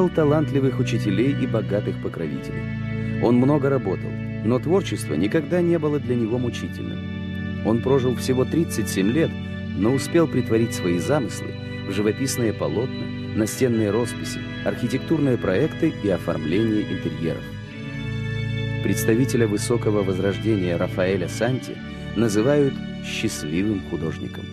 Имел талантливых учителей и богатых покровителей. Он много работал, но творчество никогда не было для него мучительным. Он прожил всего 37 лет, но успел притворить свои замыслы в живописные полотна, настенные росписи, архитектурные проекты и оформление интерьеров. Представителя высокого возрождения Рафаэля Санти называют счастливым художником.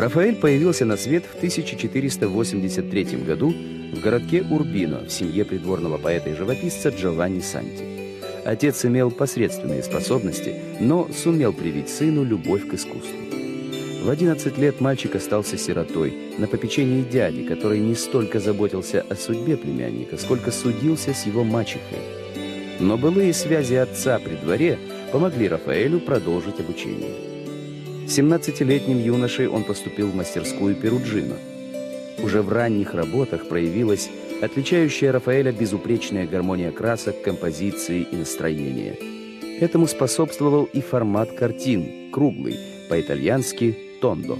Рафаэль появился на свет в 1483 году в городке Урбино в семье придворного поэта и живописца Джованни Санти. Отец имел посредственные способности, но сумел привить сыну любовь к искусству. В 11 лет мальчик остался сиротой на попечении дяди, который не столько заботился о судьбе племянника, сколько судился с его мачехой. Но былые связи отца при дворе помогли Рафаэлю продолжить обучение. 17-летним юношей он поступил в мастерскую Перуджино. Уже в ранних работах проявилась отличающая Рафаэля безупречная гармония красок, композиции и настроения. Этому способствовал и формат картин, круглый, по-итальянски «тондо».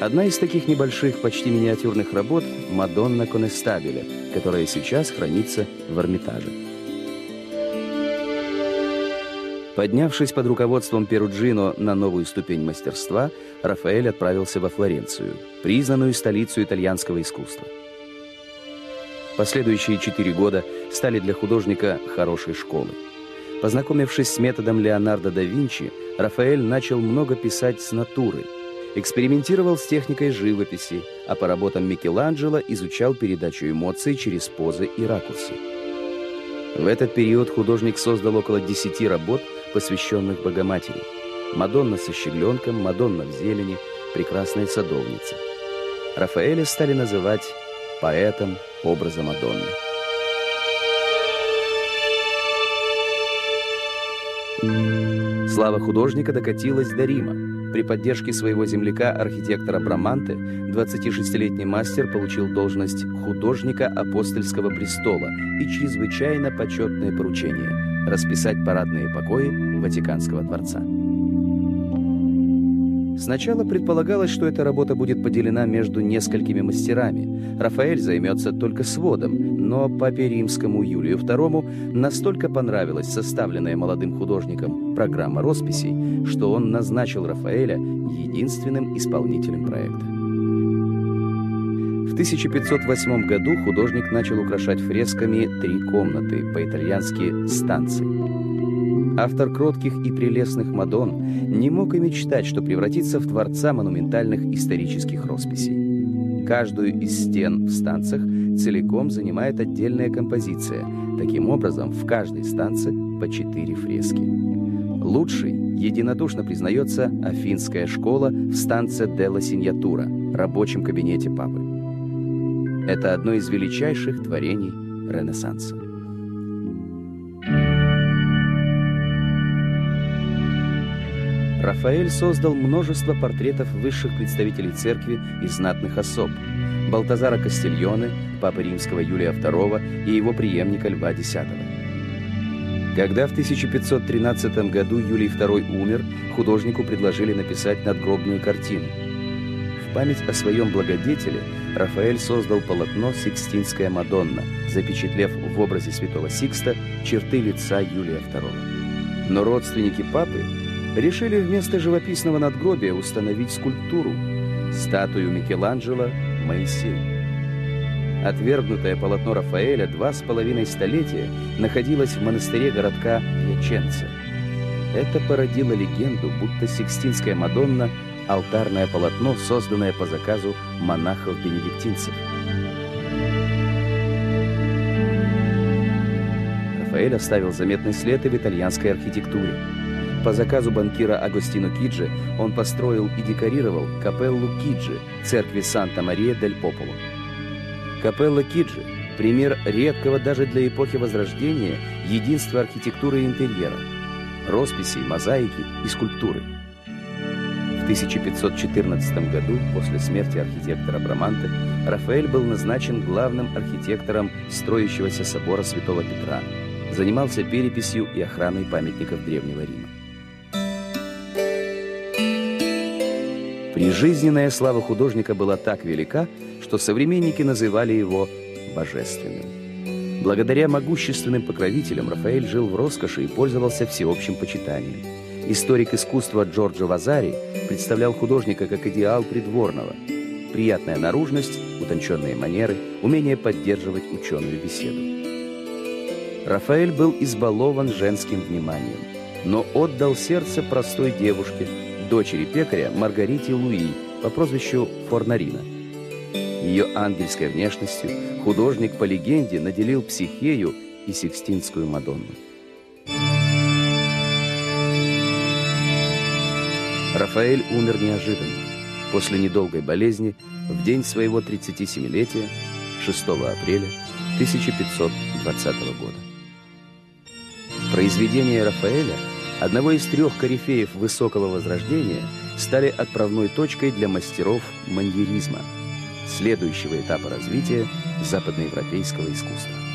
Одна из таких небольших, почти миниатюрных работ – «Мадонна Конестабеля», которая сейчас хранится в Эрмитаже. Поднявшись под руководством Перуджино на новую ступень мастерства, Рафаэль отправился во Флоренцию, признанную столицу итальянского искусства. Последующие четыре года стали для художника хорошей школой. Познакомившись с методом Леонардо да Винчи, Рафаэль начал много писать с натуры, экспериментировал с техникой живописи, а по работам Микеланджело изучал передачу эмоций через позы и ракурсы. В этот период художник создал около десяти работ – посвященных Богоматери. Мадонна со щегленком, Мадонна в зелени, прекрасная садовница. Рафаэля стали называть поэтом образа Мадонны. Слава художника докатилась до Рима. При поддержке своего земляка, архитектора Браманте, 26-летний мастер получил должность художника апостольского престола и чрезвычайно почетное поручение – расписать парадные покои Ватиканского дворца. Сначала предполагалось, что эта работа будет поделена между несколькими мастерами. Рафаэль займется только сводом, но папе римскому Юлию II настолько понравилась составленная молодым художником программа росписей, что он назначил Рафаэля единственным исполнителем проекта. 1508 году художник начал украшать фресками три комнаты, по-итальянски «станции». Автор кротких и прелестных Мадон не мог и мечтать, что превратится в творца монументальных исторических росписей. Каждую из стен в станциях целиком занимает отдельная композиция. Таким образом, в каждой станции по четыре фрески. Лучшей единодушно признается Афинская школа в станции Делла Синьятура, рабочем кабинете папы. Это одно из величайших творений Ренессанса. Рафаэль создал множество портретов высших представителей церкви и знатных особ. Балтазара Кастильоне, папы римского Юлия II и его преемника Льва X. Когда в 1513 году Юлий II умер, художнику предложили написать надгробную картину – в память о своем благодетеле Рафаэль создал полотно «Сикстинская Мадонна», запечатлев в образе святого Сикста черты лица Юлия II. Но родственники папы решили вместо живописного надгробия установить скульптуру – статую Микеланджело «Моисей». Отвергнутое полотно Рафаэля два с половиной столетия находилось в монастыре городка Пьяченце. Это породило легенду, будто Сикстинская Мадонна – алтарное полотно, созданное по заказу монахов-бенедиктинцев. Рафаэль оставил заметный след и в итальянской архитектуре. По заказу банкира Агостино Киджи он построил и декорировал капеллу Киджи церкви Санта-Мария-дель-Пополо. Капелла Киджи – пример редкого даже для эпохи Возрождения единства архитектуры и интерьера, росписей, мозаики и скульптуры – 1514 году, после смерти архитектора Браманте, Рафаэль был назначен главным архитектором строящегося собора Святого Петра. Занимался переписью и охраной памятников Древнего Рима. Прижизненная слава художника была так велика, что современники называли его божественным. Благодаря могущественным покровителям Рафаэль жил в роскоши и пользовался всеобщим почитанием. Историк искусства Джорджо Вазари представлял художника как идеал придворного. Приятная наружность, утонченные манеры, умение поддерживать ученую беседу. Рафаэль был избалован женским вниманием, но отдал сердце простой девушке, дочери пекаря Маргарите Луи по прозвищу Форнарина. Ее ангельской внешностью художник по легенде наделил Психею и Сикстинскую Мадонну. Рафаэль умер неожиданно, после недолгой болезни, в день своего 37-летия, 6 апреля 1520 года. Произведения Рафаэля, одного из трех корифеев высокого возрождения, стали отправной точкой для мастеров маньеризма, следующего этапа развития западноевропейского искусства.